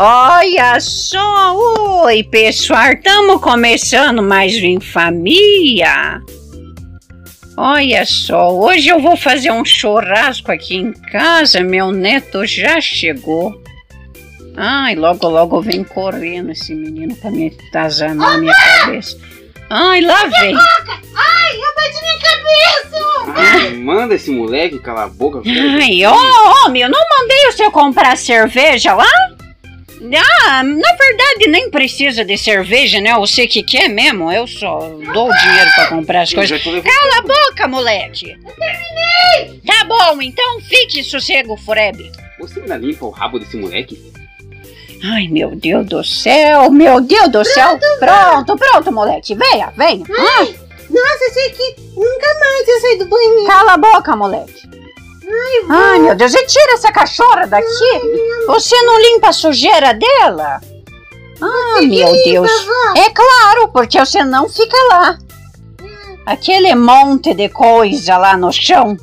Olha só, oi pessoal, estamos começando mais um em família. Olha só, hoje eu vou fazer um churrasco aqui em casa, meu neto já chegou. Ai, logo logo vem correndo esse menino pra me atazanar a minha cabeça. Ai, lá vem. Ai, eu bati minha cabeça! Ai, manda esse moleque calar a boca. Ai, ô homem, eu não mandei o senhor comprar cerveja lá? Ah, na verdade nem precisa de cerveja, né? Você que quer mesmo, eu só dou o dinheiro pra comprar as coisas. Cala a boca, moleque! Eu terminei! Tá bom, então fique sossego, Fureb. Você ainda limpa o rabo desse moleque? Ai, meu Deus do céu, meu Deus do céu. Pronto, pronto, moleque. Venha, venha. Ah, Nossa, achei que nunca mais eu sair do banheiro. cala a boca, moleque. Ai, meu Deus, e tira essa cachorra daqui. Você não limpa a sujeira dela? Ah, meu Deus. É claro, porque você não fica lá. Aquele monte de coisa lá no chão.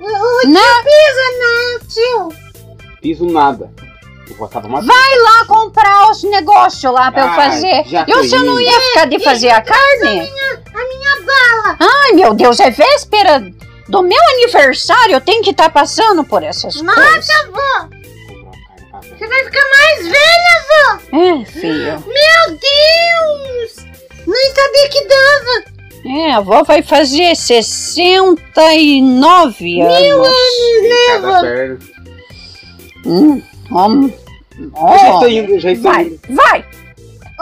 O Não. tio pisa, não, tio. Piso nada. Eu. Vai lá comprar os negócios lá pra eu Ai, fazer. já E tô você não ia ficar de fazer a carne? A minha bala. Ai, meu Deus, é véspera do meu aniversário. Eu tenho que estar passando por essas coisas. Nossa, avó. Você vai ficar mais velha, avó. É, filho. Meu Deus. Nem sabia que dava. É, a avó vai fazer 69 anos. Em cada Leva. perna. Hum, hum. Já Oh, estou indo, já estou vai, indo. vai.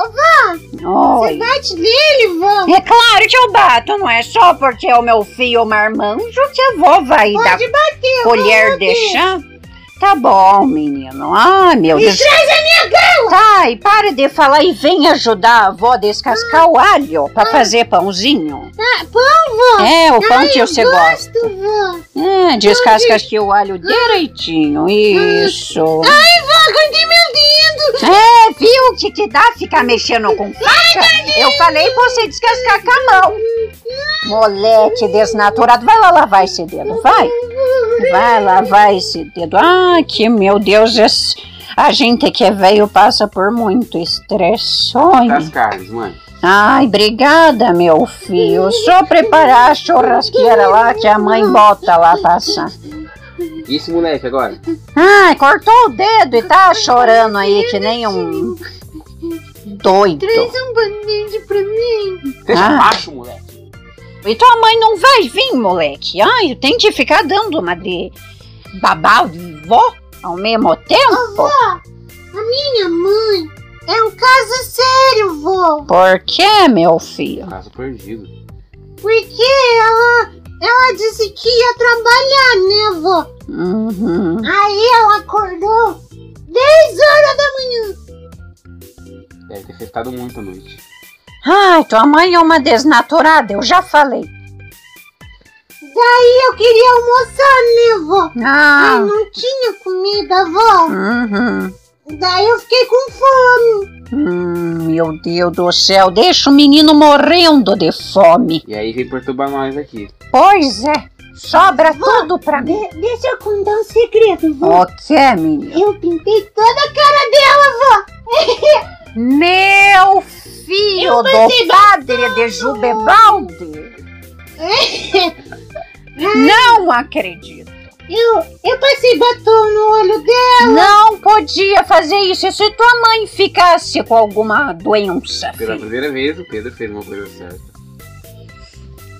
Ô, vó, você bate nele, vó. É claro que eu bato, não é só porque é o meu filho marmanjo que a avó vai dar Pode bater, colher vó. de chá. Tá bom, menino. Ai, meu E Deus. traz a minha bala. Tá, e para de falar e vem ajudar a avó a descascar o alho pra fazer pãozinho. Ah, pão, vó. É, o pão Ai, que eu você gosta. gosto, vó. É, descasca aqui o alho direitinho. Isso. Ai, É, viu o que te dá ficar mexendo com faca? Eu falei pra você descascar com a mão. Moleque desnaturado. Vai lá lavar esse dedo, vai. Vai lavar esse dedo. Ah, que meu Deus, esse- a gente que é velho passa por muito estresse. Das carnes, mãe. Ai, obrigada, meu filho. Só preparar a churrasqueira lá que a mãe bota lá passar. E esse moleque agora? Ai, cortou o dedo e tá chorando aí que nem um doido. Traz um band-aid pra mim. Deixa Ah. baixo, moleque. E tua mãe não vai vir, moleque. Ai, tem que ficar dando uma de babau de vó ao mesmo tempo. Vó, a minha mãe é um caso sério, vó. Por que, meu filho? Caso perdido. Porque ela, ela disse que ia trabalhar, né, vó? Uhum. Aí ela acordou 10 horas da manhã. Deve ter festado muito à noite. Ai, tua mãe é uma desnaturada, eu já falei. Daí eu queria almoçar, né, vó? Ai, Ah, não tinha comida, vó. uhum. Daí eu fiquei com fome. Hum, meu Deus do céu, deixa o menino morrendo de fome. E aí vem perturbar nós aqui. Pois é, sobra tudo pra mim. De- deixa eu contar um segredo, vó. O que, menino? Eu pintei toda a cara dela, vó. Meu filho Eu do padre de Jubebalde. Não acredito. Eu, eu passei batom no olho dela. Não podia fazer isso. E se tua mãe ficasse com alguma doença, Pela filho? primeira vez, o Pedro fez uma coisa certa.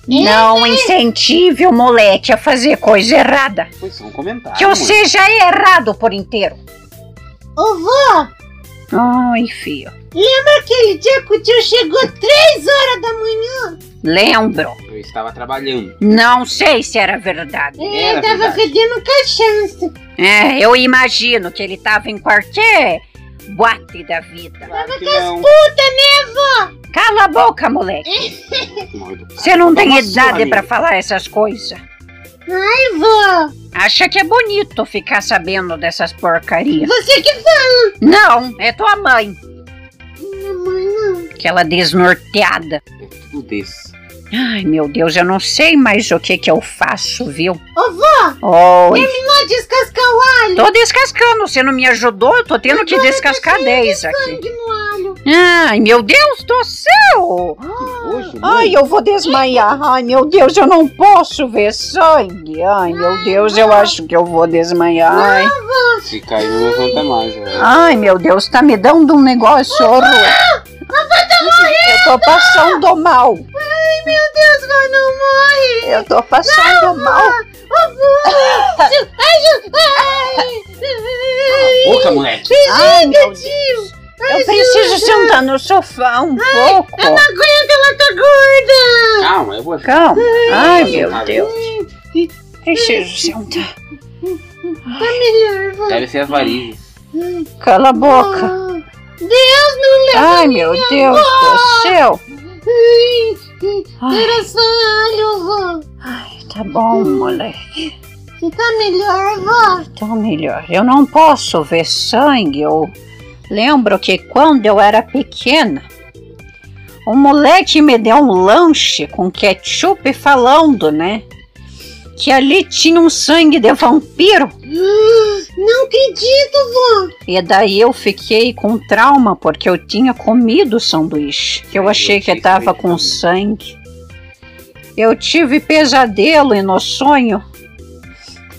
Não incentive o moleque a fazer coisa errada. Foi só um comentário. Que já é errado por inteiro. Ô, vó, Ai, filho. lembra aquele dia que o tio chegou 3 horas da manhã? Lembro. Eu estava trabalhando. Não sei se era verdade. É, Era tava verdade. fedendo cachaça. É, eu imagino que ele tava em qualquer boate da vida. Claro que não. Puta, né, vó? Cala a boca, moleque. Você não tem idade pra falar essas coisas. Ai, vó, Acha que é bonito ficar sabendo dessas porcarias. você que fala. Não, é tua mãe. Minha mãe não. Aquela desnorteada. É tudo desse. Ai, meu Deus, eu não sei mais o que que eu faço, viu? Ô, vó, Oi. terminou de descascar o alho. Tô descascando, você não me ajudou? Eu tô tendo que Agora descascar tá cheio de 10 aqui. sangue no alho. Ai, meu Deus do céu! Ai, eu vou desmaiar. Ai, meu Deus, eu não posso ver sangue. Ai, meu Deus, eu acho que eu vou desmaiar. Ai, Se cair, não levanta mais, velho. ai meu Deus, tá me dando um negócio horroroso. Eu tô passando mal. Ai, meu Deus, vai não morre. Eu tô passando mal. Ai, ai. Boca, moleque! Ai, meu Deus. Eu preciso sentar no sofá um pouco. Eu não aguento, ela tá gorda. Calma, eu vou. Calma. Ai, Vou meu Deus. Preciso sentar. Tá melhor, vó. Deve ser as varizes. Cala a boca. Deus não leva Ai, meu Deus do céu. Ai, Ai, Era só alho, vó. ai, tá bom, moleque. Você tá melhor, vó? Tô melhor. Eu não posso ver sangue. Eu lembro que quando eu era pequena, um moleque me deu um lanche com ketchup falando, né? Que ali tinha um sangue de vampiro. Não acredito, vó. E daí eu fiquei com trauma porque eu tinha comido o sanduíche. Que eu achei que tava com sangue. Eu tive pesadelo e no sonho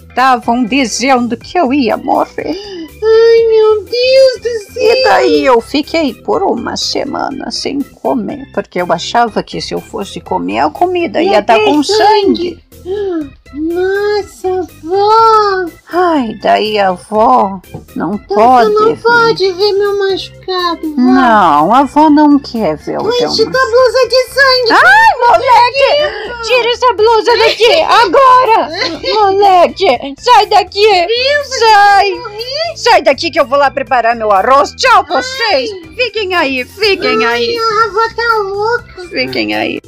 estavam dizendo que eu ia morrer. Ai, meu Deus do céu. E daí eu fiquei por uma semana sem comer, porque eu achava que se eu fosse comer a comida ia Ia ter com sangue. sangue. Nossa, vó. Ai, daí a avó não Você pode. não ver. pode ver meu machucado, vó. Não, a avó não quer ver o teu Enche tua machucado. blusa de sangue. Ai, moleque! Tira essa blusa daqui, agora! Moleque, sai daqui! Sai! Sai daqui que eu vou lá preparar meu arroz. Tchau vocês! Fiquem aí, fiquem aí, A avó tá louca. fiquem aí.